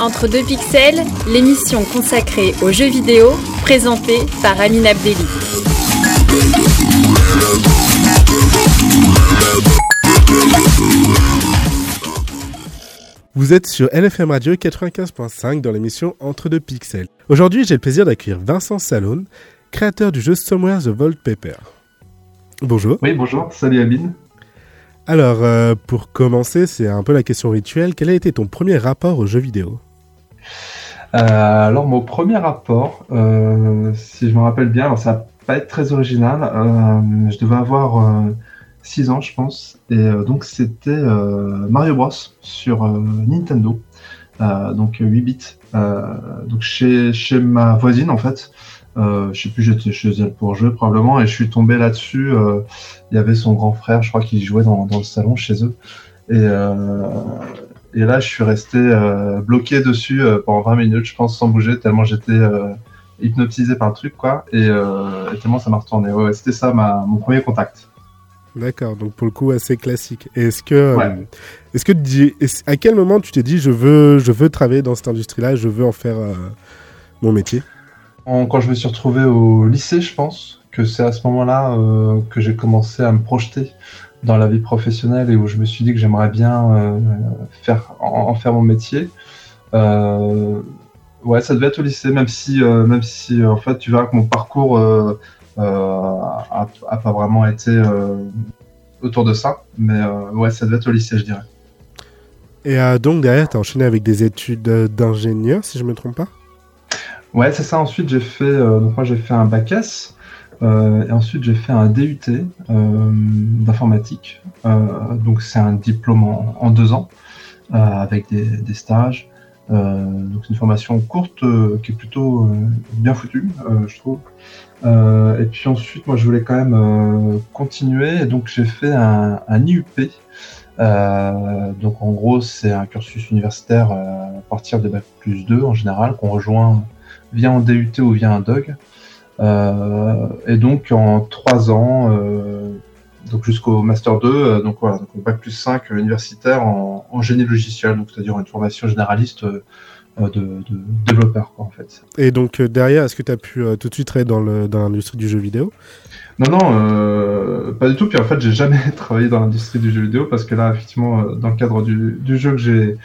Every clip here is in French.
Entre deux pixels, l'émission consacrée aux jeux vidéo, présentée par Amine Abdelli. Vous êtes sur LFM Radio 95.5 dans l'émission Entre deux pixels. Aujourd'hui, j'ai le plaisir d'accueillir Vincent Salone, créateur du jeu Somewhere the Vault Paper. Bonjour. Oui, bonjour. Salut Amine. Alors, euh, pour commencer, c'est un peu la question rituelle. Quel a été ton premier rapport aux jeux vidéo? Alors, mon premier rapport, euh, si je me rappelle bien, alors ça va pas être très original. euh, je devais avoir 6 ans, je pense. Et euh, donc, c'était euh, Mario Bros sur euh, Nintendo. Euh, donc, 8 bits. Euh, donc, chez, chez ma voisine, en fait. Euh, je sais plus, j'étais chez elle pour jouer probablement. Et je suis tombé là-dessus. euh, il y avait son grand frère, je crois, qui jouait dans, dans le salon chez eux. Et, euh, et là, je suis resté euh, bloqué dessus euh, pendant 20 minutes, je pense, sans bouger, tellement j'étais euh, hypnotisé par le truc, quoi. Et, et tellement ça m'a retourné. Ouais, ouais, c'était ça ma, mon premier contact. D'accord, donc pour le coup assez classique. Et Est-ce que, Ouais. est-ce que, à quel moment tu t'es dit je veux, je veux travailler dans cette industrie-là, je veux en faire mon métier? En- quand je me suis retrouvé au lycée, je pense que c'est à ce moment-là que j'ai commencé à me projeter dans la vie professionnelle et où je me suis dit que j'aimerais bien euh, faire, en, en faire mon métier. Euh, ouais, ça devait être au lycée, même si, euh, même si en fait, tu verras que mon parcours a, a pas vraiment été autour de ça. Mais ouais, ça devait être au lycée, je dirais. Et donc derrière, tu as enchaîné avec des études d'ingénieur, si je me trompe pas? Ouais, c'est ça. Ensuite, j'ai fait, donc moi, j'ai fait un bac S. euh, et ensuite, j'ai fait un DUT euh, d'informatique. Euh, donc, c'est un diplôme en, deux ans euh, avec des, des stages. Euh, donc, c'est une formation courte euh, qui est plutôt bien foutue, je trouve. Et puis ensuite, moi, je voulais quand même continuer. Donc, j'ai fait un, un IUP. Donc, en gros, c'est un cursus universitaire à partir de bac plus 2 en général, qu'on rejoint via en DUT ou via un DOG. Euh, et donc en trois ans, euh, donc jusqu'au Master 2, euh, donc voilà, donc Bac plus 5 euh, universitaire en, en génie logiciel, donc c'est-à-dire une formation généraliste de, de développeur quoi, en fait. Et donc derrière, est-ce que tu as pu euh, tout de suite travailler dans le- dans l'industrie du jeu vidéo? Non, non, euh, pas du tout. Puis en fait, j'ai jamais travaillé dans l'industrie du jeu vidéo parce que là, effectivement, dans le cadre du, du jeu que j'ai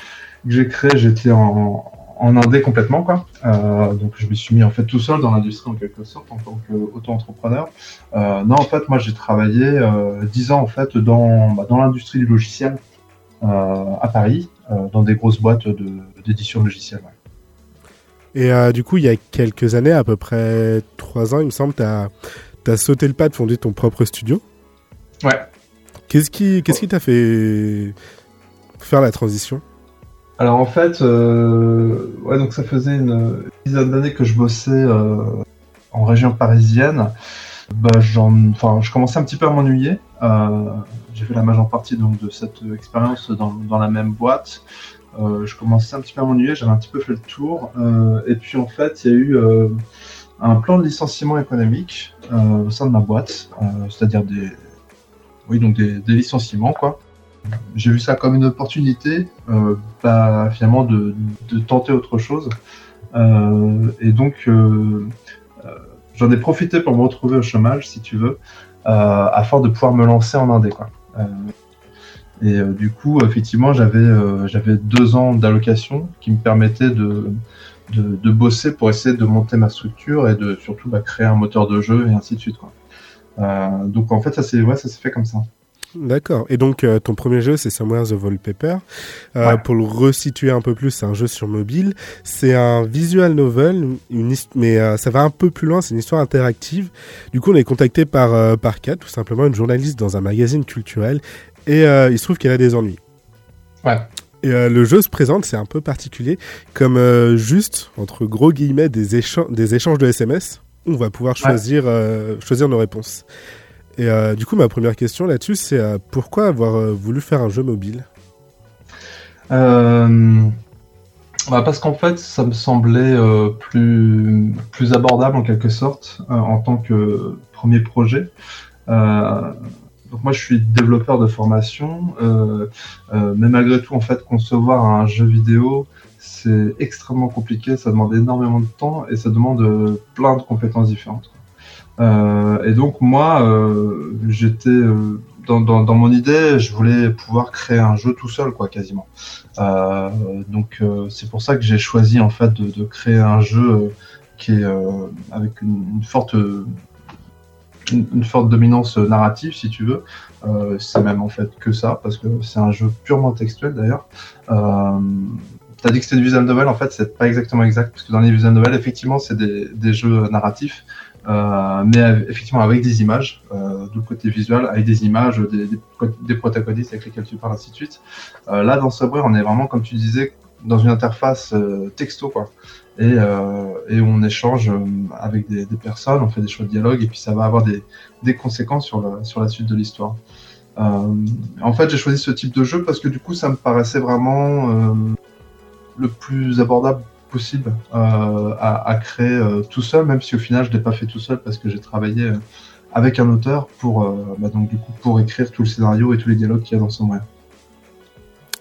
que j'ai créé, j'étais en, en indé complètement, quoi. Euh, donc, je me suis mis en fait tout seul dans l'industrie en quelque sorte en tant qu'auto-entrepreneur. Euh, non, en fait, moi, j'ai travaillé euh, 10 ans en fait dans bah, dans l'industrie du logiciel euh, à Paris, dans des grosses boîtes d'édition logicielle. ouais. Et du coup, il y a quelques années, à peu près trois ans, il me semble, tu as, sauté le pas de fonder ton propre studio. Ouais. Qu'est-ce qui qu'est-ce qui t'a fait faire la transition? Alors en fait, euh, ouais, donc ça faisait une dizaine d'années que je bossais euh, en région parisienne. Bah, enfin, je commençais un petit peu à m'ennuyer. Euh, j'ai fait la majeure partie donc de cette expérience dans, la même boîte. Je commençais un petit peu à m'ennuyer, j'avais un petit peu fait le tour. Et puis en fait, il y a eu un plan de licenciement économique au sein de ma boîte, c'est-à-dire des, licenciements j'ai vu ça comme une opportunité, euh, bah, finalement, de, de tenter autre chose. Euh, et donc, euh, euh, j'en ai profité pour me retrouver au chômage, si tu veux, euh, afin de pouvoir me lancer en indé. Quoi. Et du coup, effectivement, j'avais j'avais deux ans d'allocation qui me permettaient de, de, de bosser pour essayer de monter ma structure et de surtout bah, créer un moteur de jeu et ainsi de suite. Quoi. Donc, en fait, ça s'est ouais, fait comme ça. D'accord. Et donc, euh, ton premier jeu, c'est Somewhere the Wallpaper. Euh, Ouais. Pour le resituer un peu plus, c'est un jeu sur mobile. C'est un visual novel, une mais euh, ça va un peu plus loin. C'est une histoire interactive. Du coup, on est contacté par, euh, par Kat, tout simplement une journaliste dans un magazine culturel. Et il se trouve qu'elle a des ennuis. Ouais. Et euh, le jeu se présente, c'est un peu particulier, comme euh, juste, entre gros guillemets, des, échan- des échanges de SMS. On va pouvoir choisir, euh, choisir nos réponses. Et euh, du coup, ma première question là-dessus, c'est euh, pourquoi avoir euh, voulu faire un jeu mobile? Bah, parce qu'en fait, ça me semblait plus, plus abordable en quelque sorte en tant que premier projet. Donc moi, je suis développeur de formation, mais malgré tout, en fait, concevoir un jeu vidéo, c'est extrêmement compliqué, ça demande énormément de temps et ça demande plein de compétences différentes. Et donc moi, j'étais dans, dans, mon idée, je voulais pouvoir créer un jeu tout seul, quoi, quasiment. donc c'est pour ça que j'ai choisi en fait de, de créer un jeu qui est avec une, forte une, forte dominance narrative, si tu veux. Euh, c'est même en fait que ça, parce que c'est un jeu purement textuel d'ailleurs. Euh, T'as dit que c'était une visual novel, en fait, c'est pas exactement exact, parce que dans les visual novels, effectivement, c'est des, jeux narratifs, euh, mais effectivement avec des images, euh, du côté visuel, avec des images, des, protagonistes avec lesquels tu parles, ainsi de suite. Euh, là, dans Subway, on est vraiment, comme tu disais, dans une interface euh, texto, quoi et, et on échange avec des, personnes, on fait des choix de dialogue et puis ça va avoir des, conséquences sur, le, sur la suite de l'histoire. En fait, j'ai choisi ce type de jeu parce que du coup, ça me paraissait vraiment le plus abordable possible euh, à, à, créer tout seul, même si au final, je l'ai pas fait tout seul parce que j'ai travaillé avec un auteur pour, bah donc, du coup, pour écrire tout le scénario et tous les dialogues qu'il y a dans son moyen.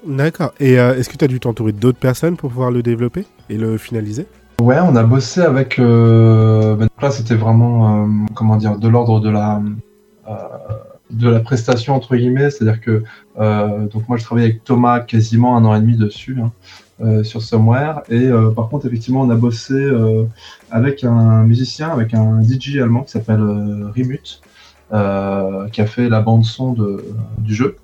D'accord. Et euh, est-ce que tu as dû t'entourer d'autres personnes pour pouvoir le développer et le finaliser? Ouais, on a bossé avec. Euh... Ben, là, c'était vraiment, euh, comment dire, de l'ordre de la euh, de la prestation entre guillemets. C'est-à-dire que donc moi, je travaillais avec Thomas quasiment un an et demi dessus. Hein, sur Somewhere. Et par contre, effectivement, on a bossé avec un musicien, avec un DJ allemand qui s'appelle Rimut, qui a fait la bande son du jeu.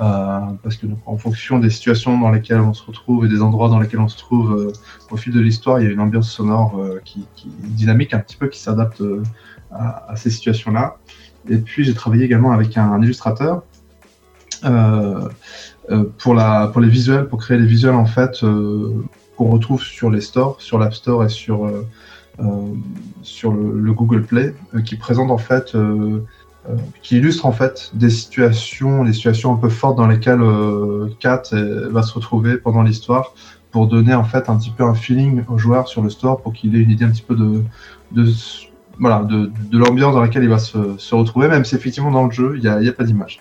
Euh, parce que en fonction des situations dans lesquelles on se retrouve et des endroits dans lesquels on se trouve euh, au fil de l'histoire, il y a une ambiance sonore euh, qui, qui, dynamique un petit peu qui s'adapte à, à, ces situations-là. Et puis j'ai travaillé également avec un, illustrateur pour, la, pour les visuels, pour créer les visuels en fait qu'on retrouve sur les stores, sur l'App Store et sur, sur le, le, Google Play, qui présente en fait euh, qui illustre en fait des situations, des situations un peu fortes dans lesquelles euh, Kat euh, va se retrouver pendant l'histoire pour donner en fait un petit peu un feeling au joueur sur le store pour qu'il ait une idée un petit peu de, de voilà, de, de l'ambiance dans laquelle il va se, se, retrouver, même si effectivement dans le jeu, il n'y a, a, pas d'image.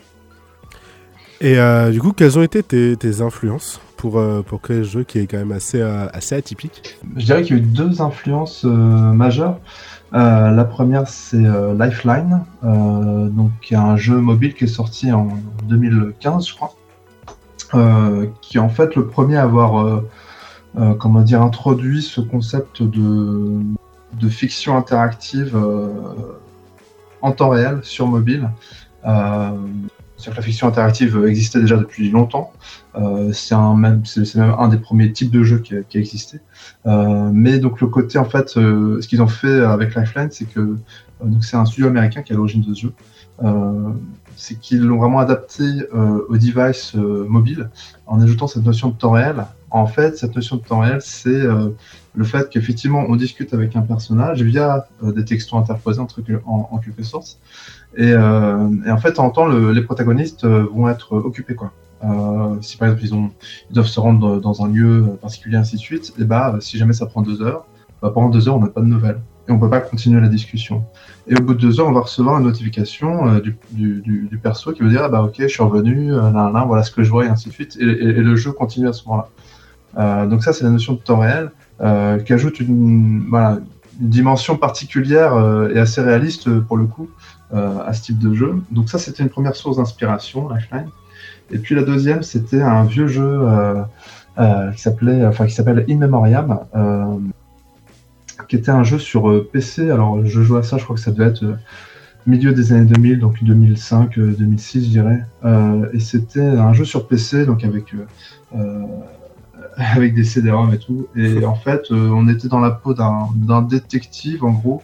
Et euh, du coup, quelles ont été tes, tes influences pour, euh, pour créer ce jeu qui est quand même assez, euh, assez atypique? Je dirais qu'il y a eu deux influences majeures. La première, c'est Lifeline, donc qui est un jeu mobile qui est sorti en 2015, je crois, qui est en fait le premier à avoir, comment dire, introduit ce concept de, de fiction interactive en temps réel sur mobile. C'est que la fiction interactive existait déjà depuis longtemps. Euh, c'est même, un des premiers types de jeux qui a, existé. Euh, mais donc le côté en fait, euh, ce qu'ils ont fait avec Lifeline, c'est que euh, c'est un studio américain qui est à l'origine de ce jeu. Euh, c'est qu'ils l'ont vraiment adapté au device mobile en ajoutant cette notion de temps réel. En fait, cette notion de temps réel, c'est le fait qu'effectivement on discute avec un personnage via des textos interposés entre, en, en quelque sorte. Et, euh, et, en fait, en temps, le, les protagonistes euh, vont être occupés, quoi. Euh, si par exemple ils, ont, ils doivent se rendre dans un lieu particulier, ainsi de suite, et bah si jamais ça prend deux heures, bah, pendant deux heures on n'a pas de nouvelles et on peut pas continuer la discussion. Et au bout de deux heures, on va recevoir une notification euh, du, du, du, du, perso qui veut dire ah bah ok, je suis revenu, euh, là, là, voilà ce que je vois et ainsi de suite, et, et, le jeu continue à ce moment-là. Euh, donc ça c'est la notion de temps réel euh, qui ajoute une, dimension particulière et assez réaliste pour le coup euh, à ce type de jeu. Donc ça, c'était une première source d'inspiration, Lifeline. Et puis la deuxième, c'était un vieux jeu euh, euh, qui s'appelait, enfin qui s'appelle In Memoriam, qui était un jeu sur PC. Alors je jouais à ça, je crois que ça devait être milieu des années 2000, donc 2005, 2006, je dirais. et c'était un jeu sur PC, donc avec avec des CD-ROM et tout. Et en fait, euh, on était dans la peau d'un détective, en gros,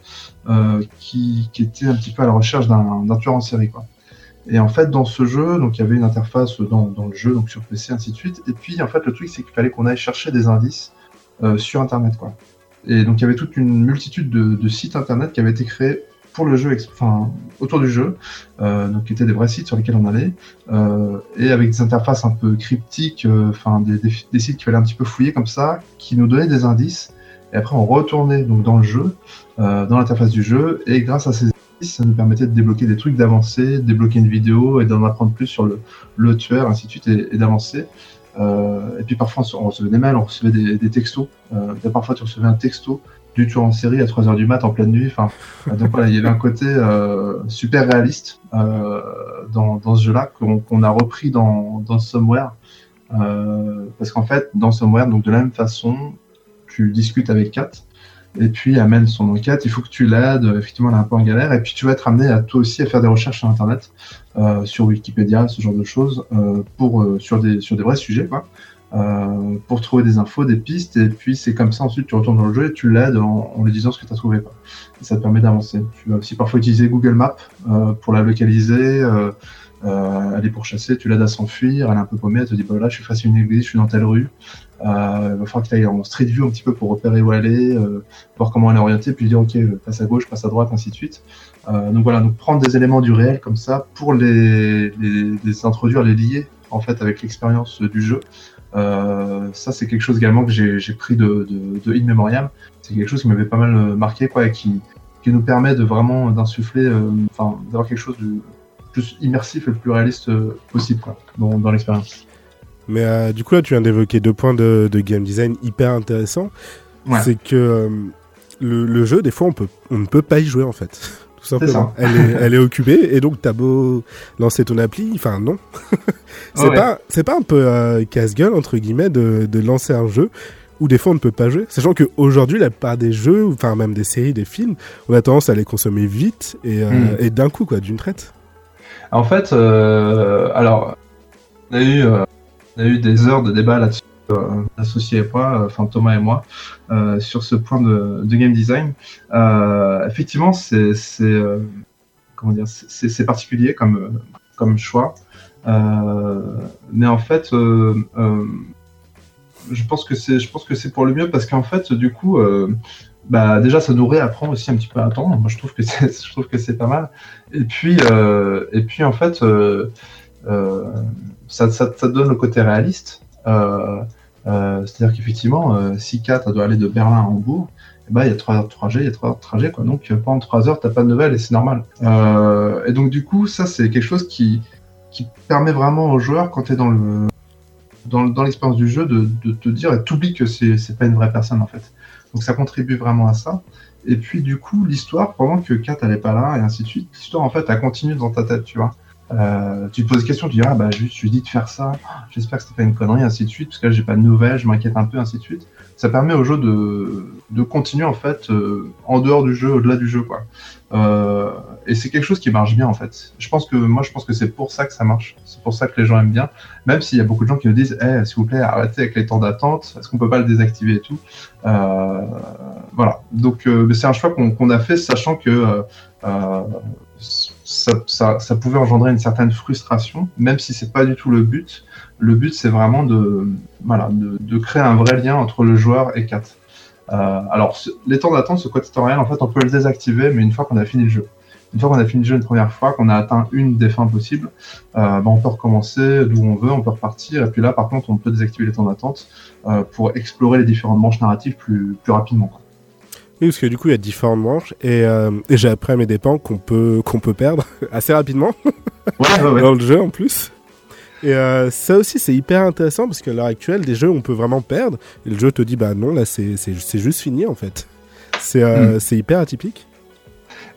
euh, qui, qui, était un petit peu à la recherche d'un tueur en série, quoi. Et en fait, dans ce jeu, donc il y avait une interface dans, dans, le jeu, donc sur PC, ainsi de suite. Et puis, en fait, le truc, c'est qu'il fallait qu'on aille chercher des indices euh, sur Internet, quoi. Et donc, il y avait toute une multitude de, de sites Internet qui avaient été créés pour le jeu, enfin autour du jeu, euh, donc qui étaient des vrais sites sur lesquels on allait, euh, et avec des interfaces un peu cryptiques, euh, enfin des, des, des, sites qu'il fallait un petit peu fouiller comme ça, qui nous donnaient des indices, et après on retournait donc dans le jeu, euh, dans l'interface du jeu, et grâce à ces indices, ça nous permettait de débloquer des trucs, d'avancer, débloquer une vidéo et d'en apprendre plus sur le, le tueur, ainsi de suite, et, d'avancer. et puis parfois on recevait des mails, on recevait des, textos. parfois tu recevais un texto du tueur en série à 3h du mat en pleine nuit. Enfin, donc voilà, il y avait un côté super réaliste dans, dans, ce jeu-là qu'on a repris dans, dans Somewhere. parce qu'en fait, dans Somewhere, donc de la même façon, tu discutes avec Kat, et puis amène son enquête. Il faut que tu l'aides. Effectivement, elle est un peu en galère. Et puis tu vas être amené à toi aussi à faire des recherches sur Internet, euh, sur Wikipédia, ce genre de choses, euh, pour euh, sur des sur des vrais sujets, quoi. Pour trouver des infos, des pistes, et puis c'est comme ça ensuite tu retournes dans le jeu et tu l'aides en, lui disant ce que tu as trouvé. Et ça te permet d'avancer. Tu vas aussi parfois utiliser Google Maps pour la localiser, euh, elle est pourchassée, tu l'aides à s'enfuir, elle est un peu paumée, elle te dit bah là je suis face à une église, je suis dans telle rue. Euh, il va falloir que tu ailles en street view un petit peu pour repérer où elle est, euh, voir comment elle est orientée, puis dire ok, passe à gauche, passe à droite, ainsi de suite. Euh, donc voilà, donc prendre des éléments du réel comme ça pour les, les, les introduire, les lier en fait avec l'expérience du jeu. Euh, ça c'est quelque chose également que j'ai pris de, de, de In Memoriam. C'est quelque chose qui m'avait pas mal marqué quoi et qui, qui nous permet de vraiment d'insuffler, enfin d'avoir quelque chose de plus immersif et le plus réaliste euh, possible quoi, dans, dans l'expérience. Mais euh, du coup, là, tu viens d'évoquer deux points de, de, game design hyper intéressants. C'est que euh, le, le, jeu, des fois, on, peut, on ne peut pas y jouer en fait. Tout simplement. Elle, est, elle est occupée et donc t'as beau lancer ton appli, enfin non. c'est pas, c'est pas un peu casse-gueule entre guillemets de, de lancer un jeu où des fois on ne peut pas jouer. Sachant qu'aujourd'hui, la part des jeux, enfin même des séries, des films, on a tendance à les consommer vite et, hmm. et d'un coup, quoi, d'une traite. En fait, euh, alors, on a, eu, euh, on a eu des heures de débat là-dessus, euh, associés et moi, enfin Thomas et moi, sur ce point de, game design. effectivement, c'est comment dire, c'est particulier comme, comme choix. mais en fait, je pense que c'est, je pense que c'est pour le mieux parce qu'en fait, du coup, bah déjà ça nous réapprend aussi un petit peu à attendre. Moi je trouve que c'est, je trouve que c'est pas mal. Et puis euh, et puis en fait euh, euh, ça, ça, donne le côté réaliste. Euh, euh, c'est-à-dire qu'effectivement si Kat doit aller de Berlin à Hambourg, eh ben, il y a trois heures de trajet, il y a trois heures de trajet quoi. Donc pendant trois heures t'as pas de nouvelles et c'est normal. et donc du coup ça c'est quelque chose qui qui permet vraiment aux joueurs quand tu es dans le dans, dans l'expérience du jeu de, de te dire t'oublies que c'est pas une vraie personne en fait. Donc ça contribue vraiment à ça. Et puis du coup, l'histoire, pendant que Kat est pas là, et ainsi de suite, l'histoire en fait, elle continue dans ta tête, tu vois. Euh, tu te poses des questions, tu dis ah bah juste je lui dis de faire ça, j'espère que c'était pas une connerie, ainsi de suite, parce que là j'ai pas de nouvelles, je m'inquiète un peu, ainsi de suite. Ça permet au jeu de, de continuer en fait euh, en dehors du jeu, au-delà du jeu quoi. Euh, et c'est quelque chose qui marche bien en fait. Je pense que moi je pense que c'est pour ça que ça marche, c'est pour ça que les gens aiment bien, même s'il y a beaucoup de gens qui me disent eh s'il vous plaît arrêtez avec les temps d'attente, est-ce qu'on peut pas le désactiver et tout. Euh, voilà. Donc c'est un choix qu'on a fait sachant que ça, pouvait engendrer une certaine frustration, même si c'est pas du tout le but. Le but, c'est vraiment de, créer un vrai lien entre le joueur et Kat. Euh, alors, les temps d'attente, ce réel, en fait, on peut le désactiver, mais une fois qu'on a fini le jeu. Une fois qu'on a fini le jeu une première fois, qu'on a atteint une des fins possibles, euh, ben, on peut recommencer d'où on veut, on peut repartir. Et puis là, par contre, on peut désactiver les temps d'attente euh, pour explorer les différentes manches narratives plus, plus rapidement. Oui, parce que du coup, il y a différentes manches et, euh, et j'ai appris à mes dépens qu'on peut, qu'on peut perdre assez rapidement ouais, ouais, dans le jeu en plus. Et euh, ça aussi, c'est hyper intéressant parce qu'à l'heure actuelle, des jeux, on peut vraiment perdre et le jeu te dit, bah non, là, c'est, juste fini en fait. C'est, euh, mm. c'est hyper atypique.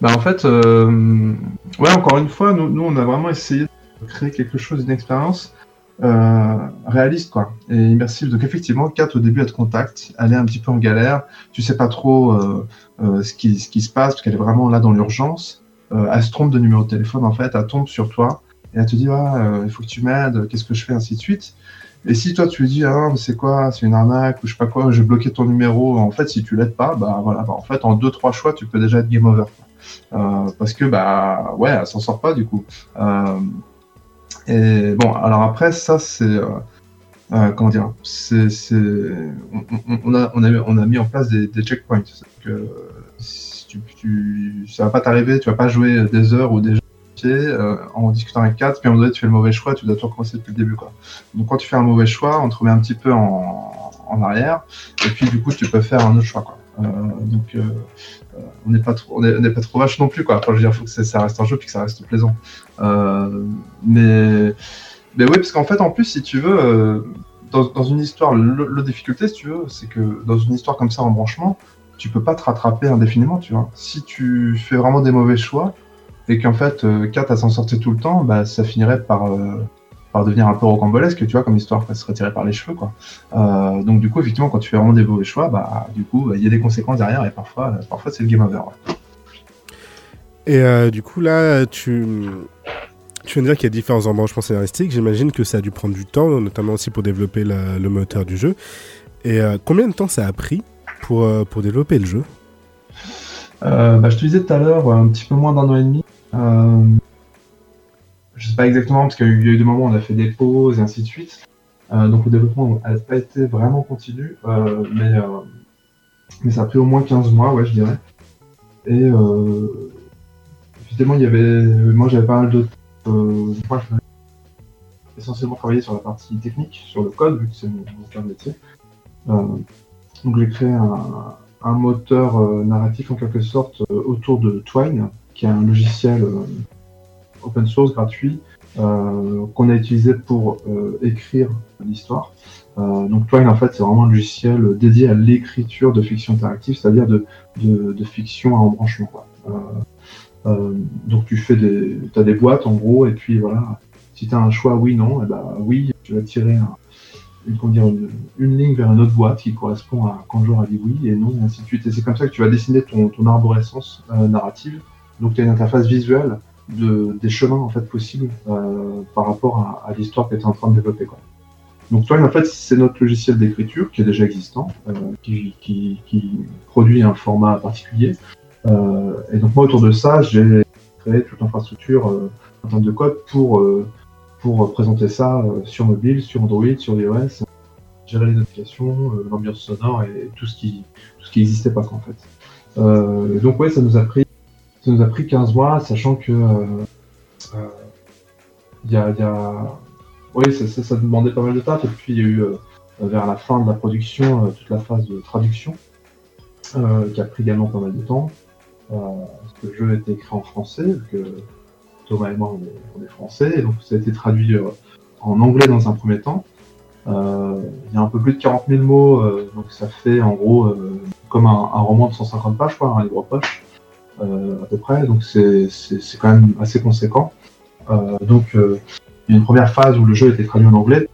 Bah en fait, ouais, encore une fois, nous, nous, on a vraiment essayé de créer quelque chose, d'une expérience euh, réaliste quoi. Et immersif. Donc effectivement Kat au début elle te contacte elle est un petit peu en galère. Tu sais pas trop euh, euh, ce, qui, ce qui se passe parce qu'elle est vraiment là dans l'urgence. Elle se trompe de numéro de téléphone en fait. Elle tombe sur toi et elle te dit ah, il faut que tu m'aides qu'est-ce que je fais ainsi de suite. Et si toi tu lui dis ah c'est quoi c'est une arnaque ou je sais pas quoi j'ai bloqué ton numéro en fait si tu l'aides pas bah voilà. Bah, en fait en deux trois choix tu peux déjà être game over parce que bah ouais elle s'en sort pas du coup et bon, alors après, ça, c'est. Euh, euh, comment dire c'est, on, on, a, on, a, on a mis en place des, des checkpoints. Que, si tu, tu, ça va pas t'arriver, tu vas pas jouer des heures ou des euh, en discutant avec 4, puis moment donné, tu fais le mauvais choix, tu dois tout recommencer depuis le début. Quoi. Donc quand tu fais un mauvais choix, on te remet un petit peu en, en arrière, et puis du coup, tu peux faire un autre choix. Quoi. Euh, donc euh, on n'est pas trop, on n'est pas trop vache non plus quoi. Enfin, je veux dire, faut que ça reste un jeu puis que ça reste plaisant. Euh, mais, mais oui, parce qu'en fait, en plus, si tu veux, dans, une histoire, le, difficulté, si tu veux, c'est que dans une histoire comme ça en branchement, tu peux pas te rattraper indéfiniment, tu vois. Si tu fais vraiment des mauvais choix et qu'en fait, euh, Kat à s'en sortir tout le temps, bah, ça finirait par, euh, par devenir un peu rocambolesque, tu vois, comme histoire, qui serait tirée par les cheveux, quoi. Euh, donc, du coup, effectivement, quand tu fais vraiment des mauvais choix, bah, du coup, il y a des conséquences derrière et parfois, parfois c'est le game over. Et du coup, là, tu tu viens de dire qu'il y a différents embranchements scénaristiques. J'imagine que ça a dû prendre du temps, notamment aussi pour développer le moteur du jeu. Et euh, combien de temps ça a pris pour, euh, pour développer le jeu? Euh, bah, Je te disais tout à l'heure, un petit peu moins d'un an et demi. Je sais pas exactement, parce qu'il y a eu des moments où on a fait des pauses et ainsi de suite. donc le développement n'a pas été vraiment continu, mais, mais ça a pris au moins 15 mois, ouais, je dirais. Et évidemment, il y avait, moi j'avais pas mal euh, moi, je essentiellement travailler sur la partie technique, sur le code, vu que c'est mon, cœur métier. Euh, donc j'ai créé un, moteur euh, narratif en quelque sorte autour de Twine, qui est un logiciel open source gratuit qu'on a utilisé pour écrire l'histoire. donc Twine en fait c'est vraiment un logiciel dédié à l'écriture de fiction interactive, c'est-à-dire de, fiction à embranchement. Euh, donc tu fais des, as des boîtes en gros, et puis voilà, si tu as un choix oui, non, et bah oui, tu vas tirer une, une, ligne vers une autre boîte qui correspond à quand joueur a dit oui et non, et ainsi de suite. Et c'est comme ça que tu vas dessiner ton, arborescence euh, narrative. Donc tu as une interface visuelle de, des chemins en fait possibles euh, par rapport à, l'histoire que tu es en train de développer. Donc toi, en fait, c'est notre logiciel d'écriture qui est déjà existant, euh, qui, produit un format particulier, euh, et donc moi autour de ça, j'ai créé toute l'infrastructure en termes de code pour, pour présenter ça sur mobile, sur Android, sur iOS, gérer les notifications, l'ambiance sonore et tout ce qui tout ce qui n'existait pas en fait. donc ouais, ça nous a pris ça nous a pris 15 mois, sachant que il y a, y a... oui ça, demandait pas mal de taf et puis il y a eu vers la fin de la production toute la phase de traduction qui a pris également pas mal de temps parce que le jeu a été écrit en français, que Thomas et moi on est, français, et donc ça a été traduit euh, en anglais dans un premier temps. Euh, il y a un peu plus de 40 000 mots, euh, donc ça fait en gros comme un, roman de 150 pages, quoi, un livre poche, à peu près, donc c'est quand même assez conséquent. donc il y a une première phase où le jeu été traduit en anglais,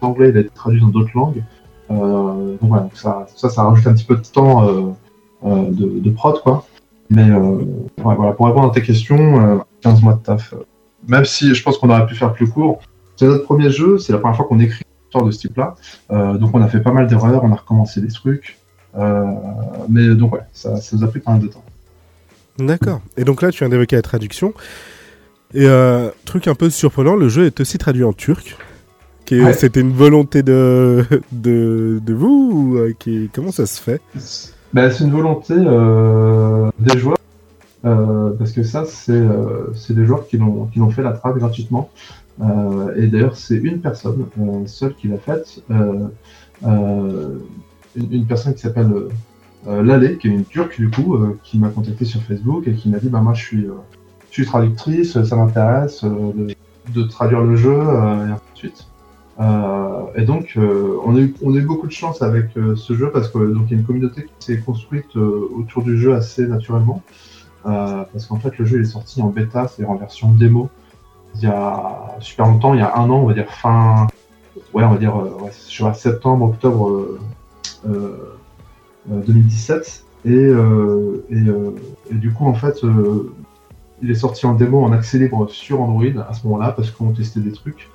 l'anglais il a été traduit dans d'autres langues, donc voilà, ça, ça, ça rajoute un petit peu de temps de, prod, quoi. Mais euh, voilà, pour répondre à tes questions, 15 euh, mois de taf. Même si je pense qu'on aurait pu faire plus court. C'est notre premier jeu, c'est la première fois qu'on écrit une histoire de ce type-là. Euh, donc on a fait pas mal d'erreurs, on a recommencé des trucs. mais donc ouais, ça, ça, nous a pris pas mal de temps. D'accord. Et donc là, tu viens d'évoquer la traduction. Et truc un peu surprenant, le jeu est aussi traduit en turc. C'était une volonté de, de, de vous ou qui, Comment ça se fait? Bah, c'est une volonté euh, des joueurs, euh, parce que ça, c'est euh, des joueurs qui l'ont qui l'ont fait la trad gratuitement. Euh, et d'ailleurs, c'est une personne euh, seule qui l'a faite, une, une, personne qui s'appelle Lalé, qui est une turque du coup, qui m'a contacté sur Facebook et qui m'a dit bah moi je suis je suis traductrice, ça m'intéresse de, de, traduire le jeu et ainsi de suite. Euh, et donc, euh, on, a eu, on a eu beaucoup de chance avec euh, ce jeu parce que donc il y a une communauté qui s'est construite autour du jeu assez naturellement. parce qu'en fait, le jeu est sorti en bêta, c'est en version démo, il y a super longtemps, il y a un an, on va dire fin, ouais, on va dire, ouais, je septembre, octobre 2017. Et, et, et, du coup, en fait, il est sorti en démo en accès libre sur Android à ce moment-là parce qu'on testait des trucs.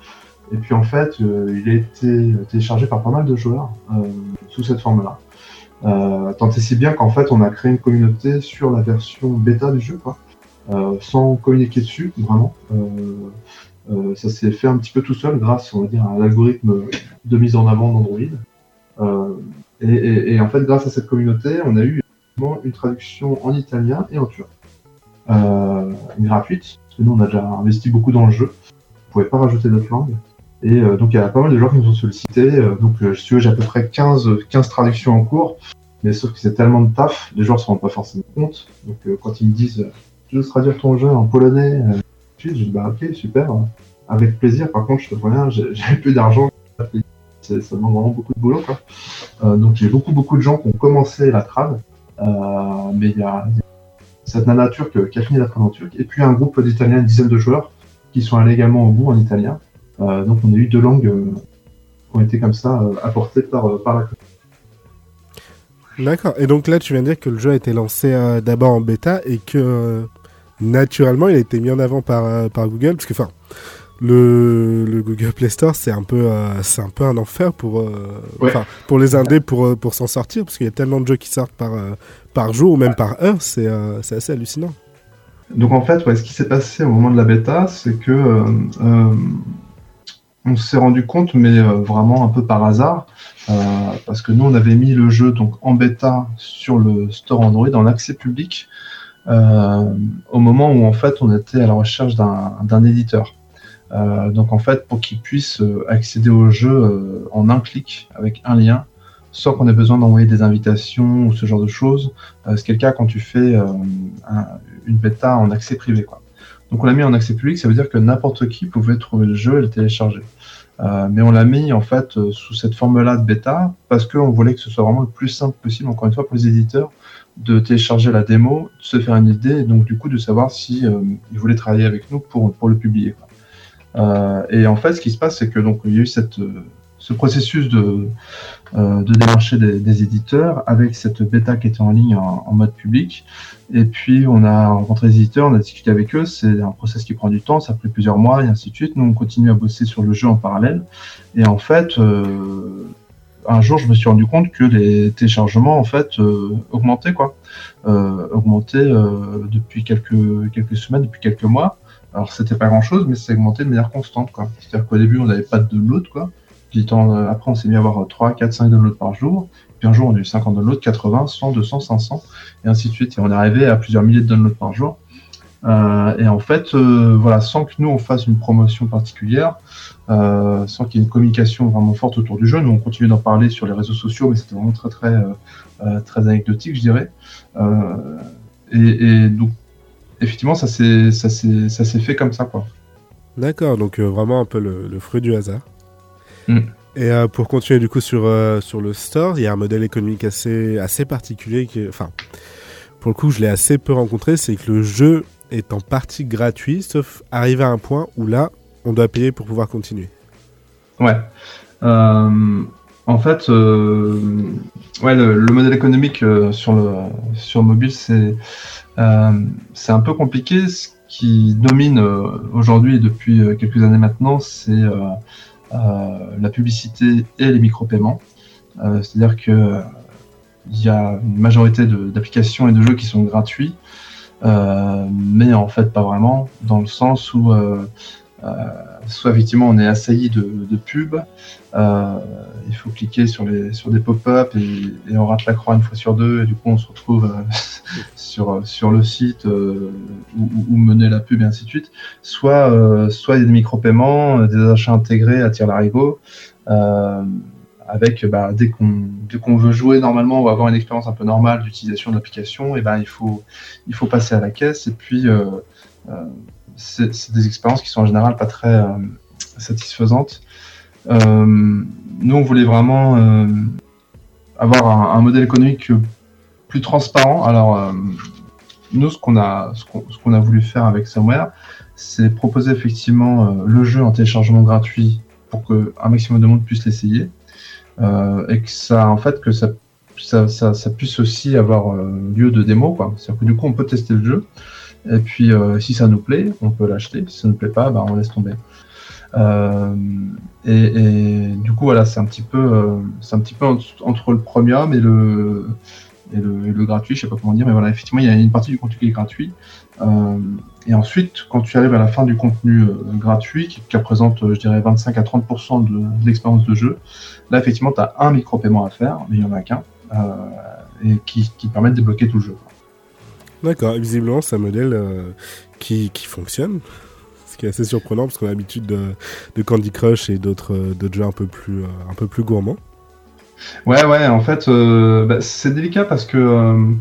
Et puis en fait, euh, il a été téléchargé par pas mal de joueurs euh, sous cette forme-là. Euh, tant et si bien qu'en fait, on a créé une communauté sur la version bêta du jeu, quoi, sans communiquer dessus, vraiment. ça s'est fait un petit peu tout seul grâce, on va dire, à l'algorithme de mise en avant d'Android. Et, en fait, grâce à cette communauté, on a eu une traduction en italien et en turc. gratuite, parce que nous, on a déjà investi beaucoup dans le jeu. On pouvait pas rajouter d'autres langues. Et euh, donc il y a pas mal de gens qui nous ont sollicité. Euh, donc euh, si tu veux, j'ai à peu près 15, 15 traductions en cours. Mais sauf que c'est tellement de taf, les gens ne se rendent pas forcément compte. Donc quand ils me disent tu veux traduire ton jeu en polonais, je dis bah ok super, avec plaisir. Par contre je te préviens, j'ai plus d'argent. Ça demande vraiment beaucoup de boulot. Quoi. donc a beaucoup beaucoup de gens qui ont commencé la trad, mais il y a cette nana turque qui a fini la trad en turc, et puis un groupe d'Italiens, une dizaine de joueurs, qui sont allés également au bout en italien. donc on a eu deux langues qui ont été comme ça apportées par, la D'accord. Et donc là, tu viens de dire que le jeu a été lancé d'abord en bêta et que naturellement, il a été mis en avant par, euh, par Google, parce que enfin, le, le, Google Play Store, c'est un peu, euh, c'est un peu un enfer pour, euh, pour les indés pour, pour s'en sortir, parce qu'il y a tellement de jeux qui sortent par, par jour ou même par heure, c'est assez hallucinant. Donc en fait, ouais, ce qui s'est passé au moment de la bêta, c'est que on s'est rendu compte, mais vraiment un peu par hasard, parce que nous on avait mis le jeu donc en bêta sur le store Android en accès public euh, au moment où en fait on était à la recherche d'un éditeur. Euh, donc en fait, pour qu'il puisse euh, accéder au jeu en un clic avec un lien, sans qu'on ait besoin d'envoyer des invitations ou ce genre de choses. c'est le cas quand tu fais une bêta en accès privé. Quoi. Donc on l'a mis en accès public, ça veut dire que n'importe qui pouvait trouver le jeu et le télécharger. mais on l'a mis en fait sous cette forme-là de bêta parce qu'on voulait que ce soit vraiment le plus simple possible, encore une fois, pour les éditeurs, de télécharger la démo, de se faire une idée, et donc du coup de savoir si euh, ils voulaient travailler avec nous pour, le publier. Euh, et en fait, ce qui se passe, c'est que donc il y a eu cette, euh, ce processus de, de démarcher des, éditeurs avec cette bêta qui était en ligne en, mode public. Et puis on a rencontré les éditeurs, on a discuté avec eux. C'est un process qui prend du temps, ça a pris plusieurs mois et ainsi de suite. Nous on continue à bosser sur le jeu en parallèle. Et en fait, un jour, je me suis rendu compte que les téléchargements en fait euh, augmentaient quoi, euh, augmentaient euh, depuis quelques quelques semaines, depuis quelques mois. Alors c'était pas grand chose, mais c'est augmenté de manière constante. C'est-à-dire qu'au début on n'avait pas de download quoi. Puis après on s'est mis à avoir 3, 4, 5 downloads par jour. Puis un jour on a eu 50 downloads, 80, 100, 200, 500 et ainsi de suite. Et on est arrivé à plusieurs milliers de downloads par jour. et en fait, voilà, sans que nous on fasse une promotion particulière, euh, sans qu'il y ait une communication vraiment forte autour du jeu. Nous, on continue d'en parler sur les réseaux sociaux, mais c'était vraiment très, très, euh, euh, très anecdotique, je dirais. Et, donc, effectivement, ça s'est fait comme ça, quoi. D'accord, donc vraiment un peu le, fruit du hasard. Mm. Et pour continuer du coup sur, sur le store, il y a un modèle économique assez, assez particulier qui enfin, pour le coup, je l'ai assez peu rencontré, c'est que le jeu est en partie gratuit, sauf arrivé à un point où là, on doit payer pour pouvoir continuer. Ouais. Euh, en fait, euh, ouais, le, modèle économique euh, sur, le, sur mobile, c'est c'est un peu compliqué. Ce qui domine aujourd'hui depuis quelques années maintenant, c'est la publicité et les micro-paiements. C'est-à-dire que il y a une majorité d'applications et de jeux qui sont gratuits, mais en fait pas vraiment, dans le sens où euh, soit effectivement on est assailli de, de pubs, euh, il faut cliquer sur, les, sur des pop-up et, on rate la croix une fois sur deux et du coup on se retrouve euh, sur, sur le site où, mener la pub et ainsi de suite. Soit, soit il y a des micro-paiements, des achats intégrés à tir larigot. avec bah, dès qu'on qu'on veut jouer normalement ou avoir une expérience un peu normale d'utilisation de l'application, et ben il faut il faut passer à la caisse et puis c'est des expériences qui sont en général pas très euh, satisfaisantes. Euh, nous, on voulait vraiment euh, avoir un, modèle économique plus transparent. Alors, nous, ce qu'on a, ce qu'on a voulu faire avec Somewhere, c'est proposer effectivement le jeu en téléchargement gratuit pour qu'un maximum de monde puisse l'essayer. et que ça, en fait, que ça, puisse aussi avoir lieu de démo. C'est-à-dire que du coup, on peut tester le jeu. Et puis, euh, si ça nous plaît, on peut l'acheter. Si ça ne nous plaît pas, bah, on laisse tomber. Euh, et, du coup, voilà, c'est un petit peu, euh, un petit peu entre, le premium et le, et le, gratuit, je sais pas comment dire, mais voilà, effectivement, il y a une partie du contenu qui est gratuit. et ensuite, quand tu arrives à la fin du contenu gratuit, qui, représente, je dirais, 25 à 30% de, l'expérience de jeu, là, effectivement, tu as un micro-paiement à faire, mais il n'y en a qu'un, et qui permet de débloquer tout le jeu. D'accord, visiblement c'est un modèle euh, qui, qui, fonctionne, ce qui est assez surprenant parce qu'on a l'habitude de, Candy Crush et d'autres euh, jeux un peu plus, euh, un peu plus gourmands. Ouais, ouais, en fait, bah, c'est délicat parce que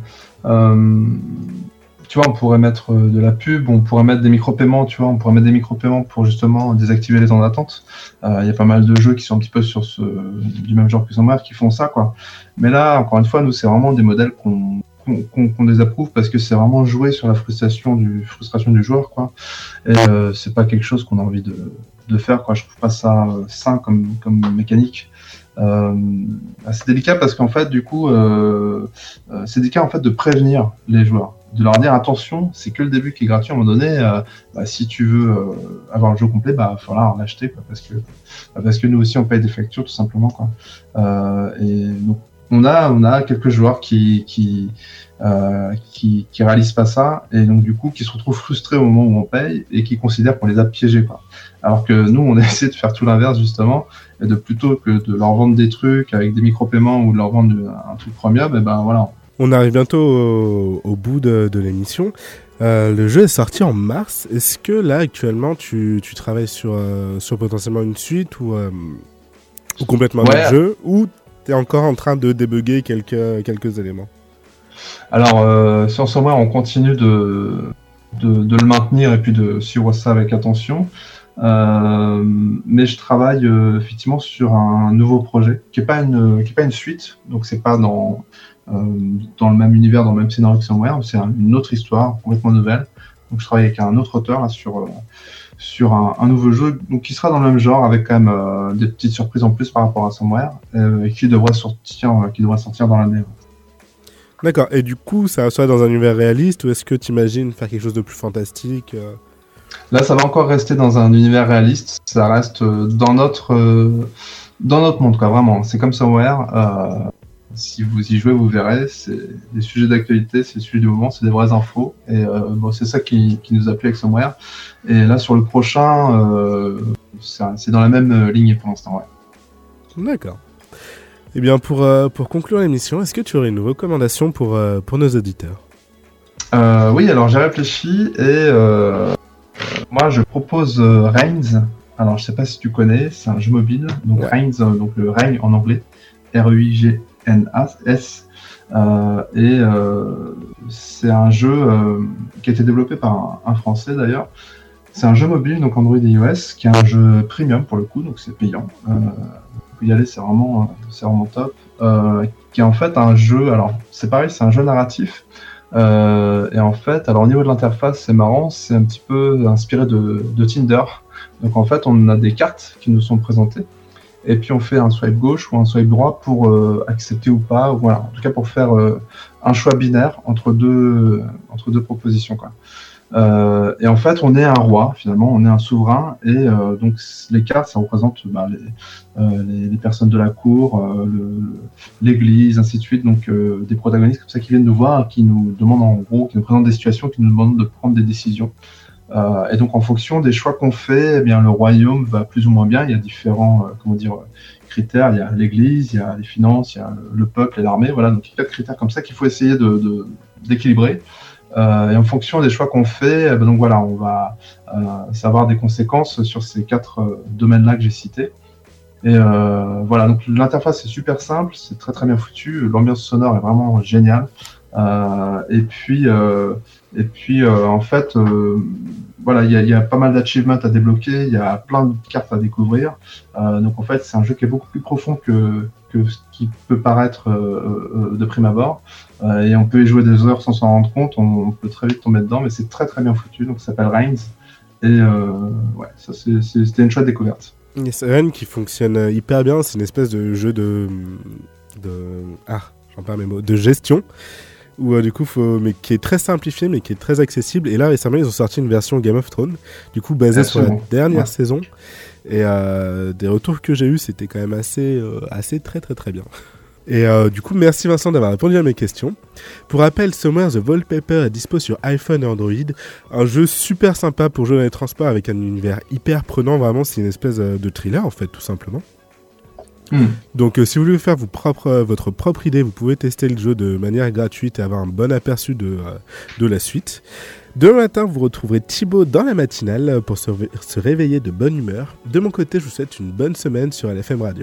tu vois, on pourrait mettre de la pub, on pourrait mettre des micro-paiements, tu vois, on pourrait mettre des micro-paiements pour justement désactiver les temps d'attente. Il y a pas mal de jeux qui sont un petit peu sur ce, du même genre que Somewhere qui font ça, quoi. Mais là, encore une fois, nous, c'est vraiment des modèles qu'on qu'on désapprouve parce que c'est vraiment jouer sur la frustration du frustration du joueur quoi. Et euh, c'est pas quelque chose qu'on a envie de, de, faire quoi. Je trouve pas ça euh, sain comme comme mécanique. Euh, c'est délicat parce qu'en fait du coup euh, euh, c'est délicat en fait de prévenir les joueurs. De leur dire attention c'est que le début qui est gratuit à un moment donné bah, si tu veux avoir le jeu complet bah falloir en acheter parce que bah, parce que nous aussi on paye des factures tout simplement quoi. Et donc on a, on a quelques joueurs qui, qui, euh, qui, qui, réalisent pas ça et donc du coup qui se retrouvent frustrés au moment où on paye et qui considèrent qu'on les a piégés. Quoi. Alors que nous, on a essayé de faire tout l'inverse justement et de plutôt que de leur vendre des trucs avec des micro-paiements ou de leur vendre un truc premium, et ben voilà. On arrive bientôt au, bout de, de l'émission. Euh, le jeu est sorti en mars. Est-ce que là actuellement tu, tu travailles sur, euh, sur potentiellement une suite ou, ou complètement un autre jeu ou encore en train de débugger quelques, quelques éléments Alors, euh, sur ce on continue de, de, le maintenir et puis de suivre ça avec attention. Euh, mais je travaille euh, effectivement sur un nouveau projet qui n'est pas, une, qui est pas une suite, donc c'est pas dans, dans le même univers, dans le même scénario que Somewhere, c'est une autre histoire complètement nouvelle. Donc je travaille avec un autre auteur sur, sur un, nouveau jeu donc qui sera dans le même genre avec quand même euh, des petites surprises en plus par rapport à Somewhere euh, et qui devrait sortir euh, qui devrait sortir dans l'année. D'accord. Et du coup, ça sera dans un univers réaliste ou est-ce que tu imagines faire quelque chose de plus fantastique Là, ça va encore rester dans un univers réaliste. Ça reste dans notre dans notre monde, quoi. Vraiment. C'est comme Somewhere si vous y jouez, vous verrez, c'est des sujets d'actualité, c'est des sujets du moment, c'est des vraies infos. Et euh, bon, c'est ça qui, qui, nous a plu avec Somewhere. Et là, sur le prochain, euh, c'est dans la même euh, ligne pour l'instant. Ouais. D'accord. Eh bien, pour, pour conclure l'émission, est-ce que tu aurais une recommandation pour, pour nos auditeurs? Oui, alors j'ai réfléchi et moi, je propose Reigns. Alors, je sais pas si tu connais, c'est un jeu mobile. Donc, Reigns, donc le règne en anglais. R-E-I-G NAS. Euh, et euh, c'est un jeu euh, qui a été développé par un, Français d'ailleurs. C'est un jeu mobile, donc Android et iOS, qui est un jeu premium pour le coup, donc c'est payant. Vous y aller, c'est vraiment, vraiment top. qui est en fait un jeu, alors c'est pareil, c'est un jeu narratif. et en fait, alors au niveau de l'interface, c'est marrant, c'est un petit peu inspiré de, de Tinder. Donc en fait, on a des cartes qui nous sont présentées et puis on fait un swipe gauche ou un swipe droit pour euh, accepter ou pas, voilà, en tout cas pour faire euh, un choix binaire entre deux, entre deux propositions. Quoi. Euh, et en fait, on est un roi, finalement, on est un souverain, et donc les cartes, ça représente bah, les, les, personnes de la cour, l'église, ainsi de suite, donc des protagonistes comme ça qui viennent nous voir, qui nous demandent en gros, qui nous présentent des situations, qui nous demandent de prendre des décisions. Euh, et donc en fonction des choix qu'on fait, eh bien le royaume va plus ou moins bien. Il y a différents euh, comment dire critères. Il y a l'Église, il y a les finances, il y a le peuple et l'armée. Voilà, donc il y a quatre critères comme ça qu'il faut essayer de d'équilibrer. Euh, et en fonction des choix qu'on fait, eh ben, donc voilà, on va euh, savoir des conséquences sur ces quatre euh, domaines-là que j'ai cités. Et euh, voilà, donc l'interface est super simple, c'est très très bien foutu, l'ambiance sonore est vraiment géniale. et puis et puis, euh, en fait, euh, voilà, il y, a pas mal d'achievements à débloquer, il y a plein de cartes à découvrir. Euh, donc, en fait, c'est un jeu qui est beaucoup plus profond que, ce qui peut paraître de prime abord. et on peut y jouer des heures sans s'en rendre compte, on, peut très vite tomber dedans, mais c'est très très bien foutu. Donc, ça s'appelle Reigns. Et ouais, ça, c'était une chouette découverte. C'est Reigns qui fonctionne hyper bien, c'est une espèce de jeu de. de ah, j'en mes mots, de gestion où euh, du coup, faut, mais qui est très simplifié, mais qui est très accessible. Et là, récemment, ils ont sorti une version Game of Thrones, du coup basée sur la dernière saison. Et euh, des retours que j'ai eu, c'était quand même assez, euh, assez très très très bien. Et euh, du coup, merci Vincent d'avoir répondu à mes questions. Pour rappel, Somewhere The Wallpaper est dispo sur iPhone et Android. Un jeu super sympa pour jouer dans les transports avec un univers hyper prenant. Vraiment, c'est une espèce de thriller en fait, tout simplement. Hmm. Donc, euh, si vous voulez faire euh, votre propre idée, vous pouvez tester le jeu de manière gratuite et avoir un bon aperçu de, euh, la suite. Demain matin, vous retrouverez Thibaut dans la matinale pour se réveiller de bonne humeur. De mon côté, je vous souhaite une bonne semaine sur LFM Radio.